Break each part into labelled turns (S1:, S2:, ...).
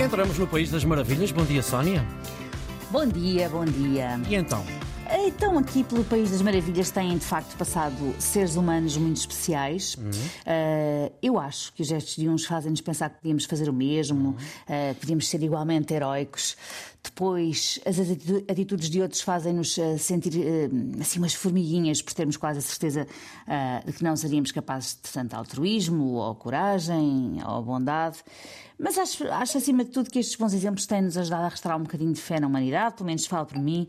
S1: Entramos no País das Maravilhas. Bom dia, Sónia.
S2: Bom dia, bom dia.
S1: E então?
S2: Então, aqui pelo País das Maravilhas têm de facto passado seres humanos muito especiais.
S1: Uhum.
S2: Uh, eu acho que os gestos de uns fazem-nos pensar que podíamos fazer o mesmo,
S1: uhum.
S2: uh, podíamos ser igualmente heróicos. Depois, as atitudes de outros fazem-nos uh, sentir assim umas formiguinhas por termos quase a certeza de que não seríamos capazes de tanto altruísmo, ou coragem, ou bondade. Mas acho, acho, acima de tudo, que estes bons exemplos têm-nos ajudado a restaurar um bocadinho de fé na humanidade, pelo menos falo por mim,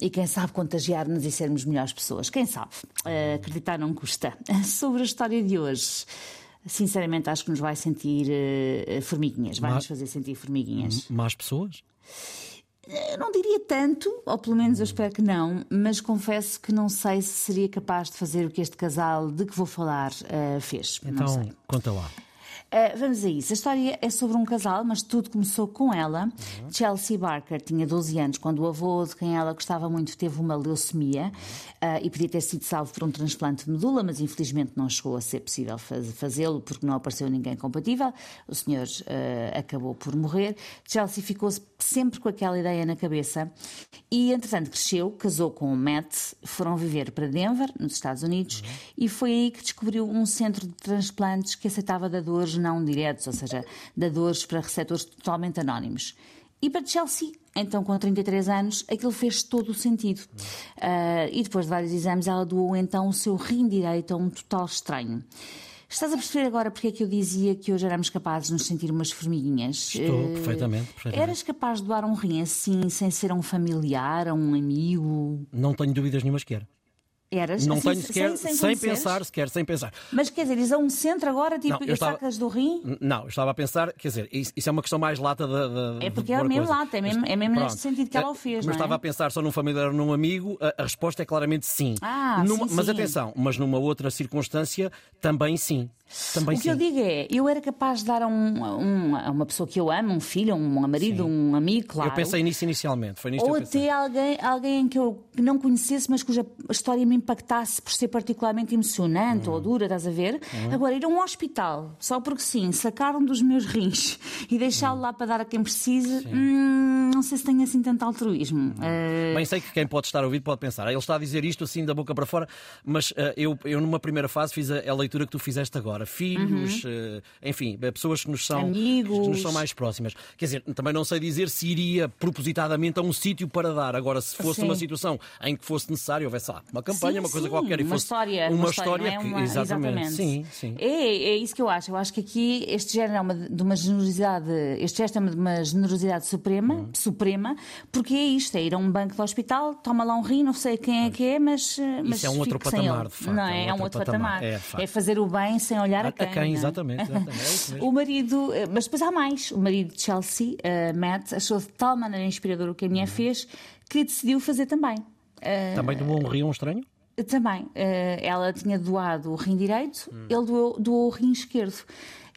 S2: e quem sabe contagiar-nos e sermos melhores pessoas. Quem sabe? Uh, acreditar não custa. Sobre a história de hoje. Sinceramente, acho que nos vai sentir uh, formiguinhas, vai-nos fazer sentir formiguinhas.
S1: Mais pessoas?
S2: Eu não diria tanto, ou pelo menos eu espero que não, mas confesso que não sei se seria capaz de fazer o que este casal de que vou falar uh, fez.
S1: Então, conta lá.
S2: Uh, vamos a isso. A história é sobre um casal, mas tudo começou com ela. Uhum. Chelsea Barker tinha 12 anos quando o avô de quem ela gostava muito teve uma leucemia uh, e podia ter sido salvo por um transplante de medula, mas infelizmente não chegou a ser possível faz fazê-lo porque não apareceu ninguém compatível. O senhor uh, acabou por morrer. Chelsea ficou sempre com aquela ideia na cabeça e, entretanto, cresceu, casou com o Matt, foram viver para Denver, nos Estados Unidos, uhum. e foi aí que descobriu um centro de transplantes que aceitava dadores não diretos, ou seja, dadores para receptores totalmente anónimos. E para Chelsea, então com 33 anos, aquilo fez todo o sentido. Uh, e depois de vários exames, ela doou então o seu rim direito a um total estranho. Estás a perceber agora porque é que eu dizia que hoje éramos capazes de nos sentir umas formiguinhas?
S1: Estou, uh, perfeitamente, perfeitamente.
S2: Eras capaz de doar um rim assim, sem ser a um familiar, a um amigo?
S1: Não tenho dúvidas nenhumas que era.
S2: Eras?
S1: Não
S2: assim,
S1: tenho sequer, sem, sem, sem pensar, sequer, sem pensar.
S2: Mas quer dizer, is a um centro agora, tipo, não, estava... sacas do rim?
S1: Não, eu estava a pensar, quer dizer, isso, isso é uma questão mais lata
S2: da. É porque é mesmo coisa. lata, é mesmo, é mesmo neste sentido que ela o fez.
S1: Mas
S2: é?
S1: estava a pensar só num familiar ou num amigo, a, a, resposta é claramente sim.
S2: Ah,
S1: numa,
S2: sim,
S1: mas
S2: sim.
S1: atenção, mas numa outra circunstância, também sim. Também
S2: o que
S1: sim.
S2: eu digo é, eu era capaz de dar a, um, um, a uma pessoa que eu amo, um filho, um marido, sim. um amigo, claro.
S1: Eu pensei nisso inicialmente. Foi nisto
S2: ou
S1: até
S2: alguém, alguém que eu não conhecesse, mas cuja história me impactasse por ser particularmente emocionante hum. ou dura, estás a ver? Hum. Agora, ir a um hospital, só porque sim, sacaram dos meus rins e deixá-lo hum. lá para dar a quem precisa, hum, não sei se tem assim tanto altruísmo.
S1: Uh... Bem, sei que quem pode estar a ouvir pode pensar, ah, ele está a dizer isto assim da boca para fora, mas uh, eu, eu numa primeira fase fiz a, a leitura que tu fizeste agora filhos, uhum. uh, enfim, pessoas que nos, são,
S2: Amigos.
S1: que nos são mais próximas. Quer dizer, também não sei dizer se iria propositadamente a um sítio para dar. Agora, se fosse sim. uma situação em que fosse necessário, houvesse lá uma campanha,
S2: sim,
S1: uma coisa
S2: sim.
S1: qualquer, e
S2: uma
S1: fosse
S2: história,
S1: uma,
S2: uma
S1: história,
S2: história
S1: que,
S2: uma...
S1: exatamente.
S2: exatamente.
S1: Sim, sim.
S2: É, é isso que eu acho. Eu acho que aqui este género é uma, de uma generosidade, este gesto é de uma generosidade suprema, uhum. suprema, porque é isto, é ir a um banco do hospital, toma lá um rim, não sei quem é que é, mas, mas
S1: isso é um outro patamar, de facto.
S2: Não é, é um outro patamar.
S1: É,
S2: é, fazer o bem sem olhar a, a quem.
S1: A quem, exatamente. exatamente é
S2: o marido, mas depois há mais. O marido de Chelsea, uh, Matt, achou de tal maneira inspirador o que a mulher fez que decidiu fazer também. Uh,
S1: também doou um rim a um estranho?
S2: Também. Uh, ela tinha doado o rim direito, hum. ele doou, doou o rim esquerdo.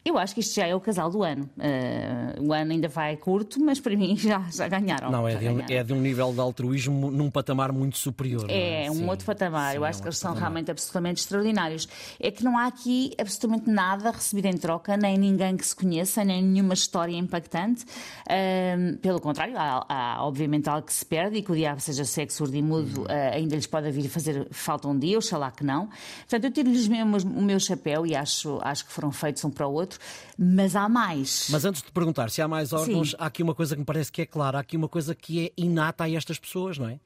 S2: Eu acho que isto já é o casal do ano. Uh, o ano ainda vai curto, mas para mim já, já ganharam.
S1: Não, é de, um,
S2: ganharam.
S1: é de um nível de altruísmo num patamar muito superior.
S2: É,
S1: é?
S2: um
S1: Sim,
S2: outro patamar.
S1: sim,
S2: Eu
S1: é
S2: acho
S1: um
S2: que eles
S1: outro
S2: são
S1: patamar.
S2: realmente absolutamente extraordinários. É que não há aqui absolutamente nada recebido em troca, nem ninguém que se conheça, nem nenhuma história impactante. Uh, pelo contrário, há, há, obviamente algo que se perde e que o diabo seja sexo surdo e mudo, uh, ainda lhes pode vir fazer falta um dia, oxalá que não. Portanto, eu tiro-lhes mesmo o meu chapéu e acho, acho que foram feitos um para o outro, mas há mais.
S1: Mas antes de perguntar se há mais órgãos,
S2: Sim.
S1: há aqui uma coisa que me parece que é clara, há aqui uma coisa que é inata a estas pessoas, não é?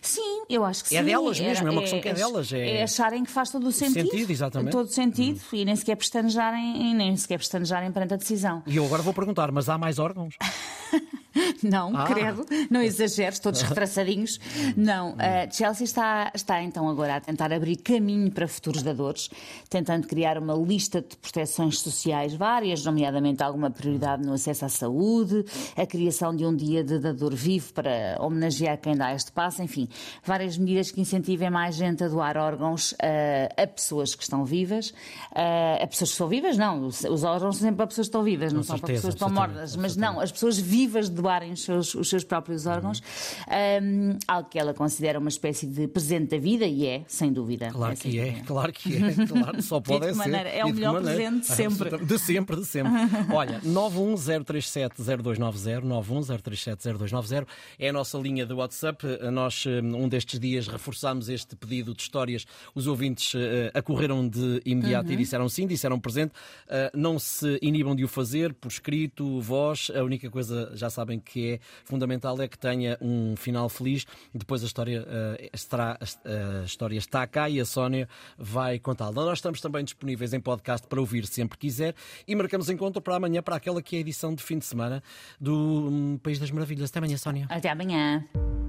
S2: Sim, eu acho que
S1: É
S2: sim.
S1: delas mesmo, é uma questão que é delas, é-
S2: É acharem que faz todo o sentido.
S1: Sentido, exatamente.
S2: Todo o sentido e nem sequer pestanejarem, nem sequer pestanejarem perante a decisão.
S1: E eu agora vou perguntar, mas há mais órgãos?
S2: Não,
S1: Ah.
S2: credo, não exageres, todos retraçadinhos. Não, a Chelsea está, está então agora a tentar abrir caminho para futuros dadores, tentando criar uma lista de proteções sociais várias, nomeadamente alguma prioridade no acesso à saúde, a criação de um dia de dador vivo para homenagear quem dá este passo, enfim, várias medidas que incentivem mais gente a doar órgãos a, a pessoas que estão vivas, a, a pessoas que estão vivas, não, os, os órgãos são sempre para pessoas que estão vivas, não
S1: Com
S2: são para pessoas que estão mortas, mas não, as pessoas vivas de doarem os seus, os seus próprios órgãos, um, algo que ela considera uma espécie de presente da vida, e é, sem dúvida.
S1: Claro
S2: é,
S1: que é, claro que é, claro, só pode ser.
S2: maneira? É o melhor
S1: maneira?
S2: presente de sempre.
S1: De sempre, de sempre. Olha, 910370290, 910370290 é a nossa linha de WhatsApp. Nós, um destes dias, reforçámos este pedido de histórias. Os ouvintes eh, acorreram de imediato e disseram sim, disseram presente. Eh, Não se inibam de o fazer por escrito, voz. A única coisa, já sabem que é fundamental, é que tenha um final feliz. Depois a história, eh, estará, a história está cá e a Sónia vai contá-la. Nós estamos também disponíveis em podcast para ouvir sempre quiser e marcamos encontro para amanhã, para aquela que é a edição de fim de semana do hum, País das Maravilhas. Até amanhã, Sónia.
S2: Até amanhã.